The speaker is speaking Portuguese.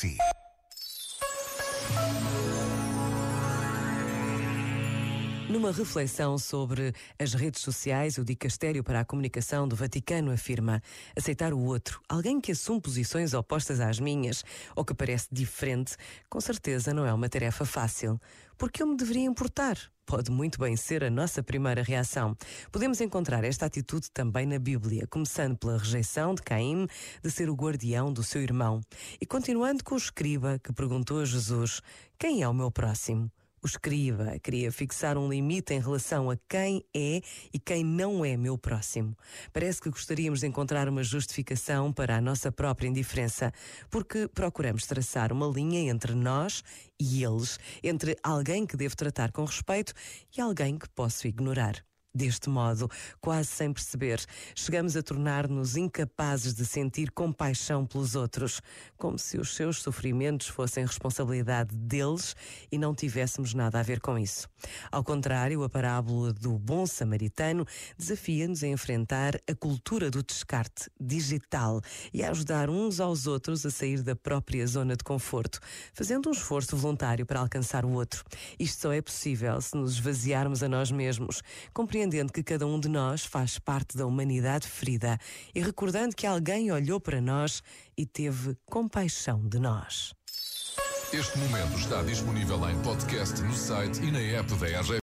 see. Numa reflexão sobre as redes sociais, o Dicastério para a Comunicação do Vaticano afirma: aceitar o outro, alguém que assume posições opostas às minhas ou que parece diferente, com certeza não é uma tarefa fácil. Porque eu me deveria importar? Pode muito bem ser a nossa primeira reação. Podemos encontrar esta atitude também na Bíblia, começando pela rejeição de Caim de ser o guardião do seu irmão e continuando com o escriba que perguntou a Jesus: Quem é o meu próximo? O escriba queria fixar um limite em relação a quem é e quem não é meu próximo. Parece que gostaríamos de encontrar uma justificação para a nossa própria indiferença, porque procuramos traçar uma linha entre nós e eles, entre alguém que devo tratar com respeito e alguém que posso ignorar. Deste modo, quase sem perceber, chegamos a tornar-nos incapazes de sentir compaixão pelos outros, como se os seus sofrimentos fossem responsabilidade deles e não tivéssemos nada a ver com isso. Ao contrário, a parábola do bom samaritano desafia-nos a enfrentar a cultura do descarte digital e a ajudar uns aos outros a sair da própria zona de conforto, fazendo um esforço voluntário para alcançar o outro. Isto só é possível se nos esvaziarmos a nós mesmos, compreendendo compreendendo que cada um de nós faz parte da humanidade ferida e recordando que alguém olhou para nós e teve compaixão de nós. Este momento está disponível em podcast no site e na app da RGF.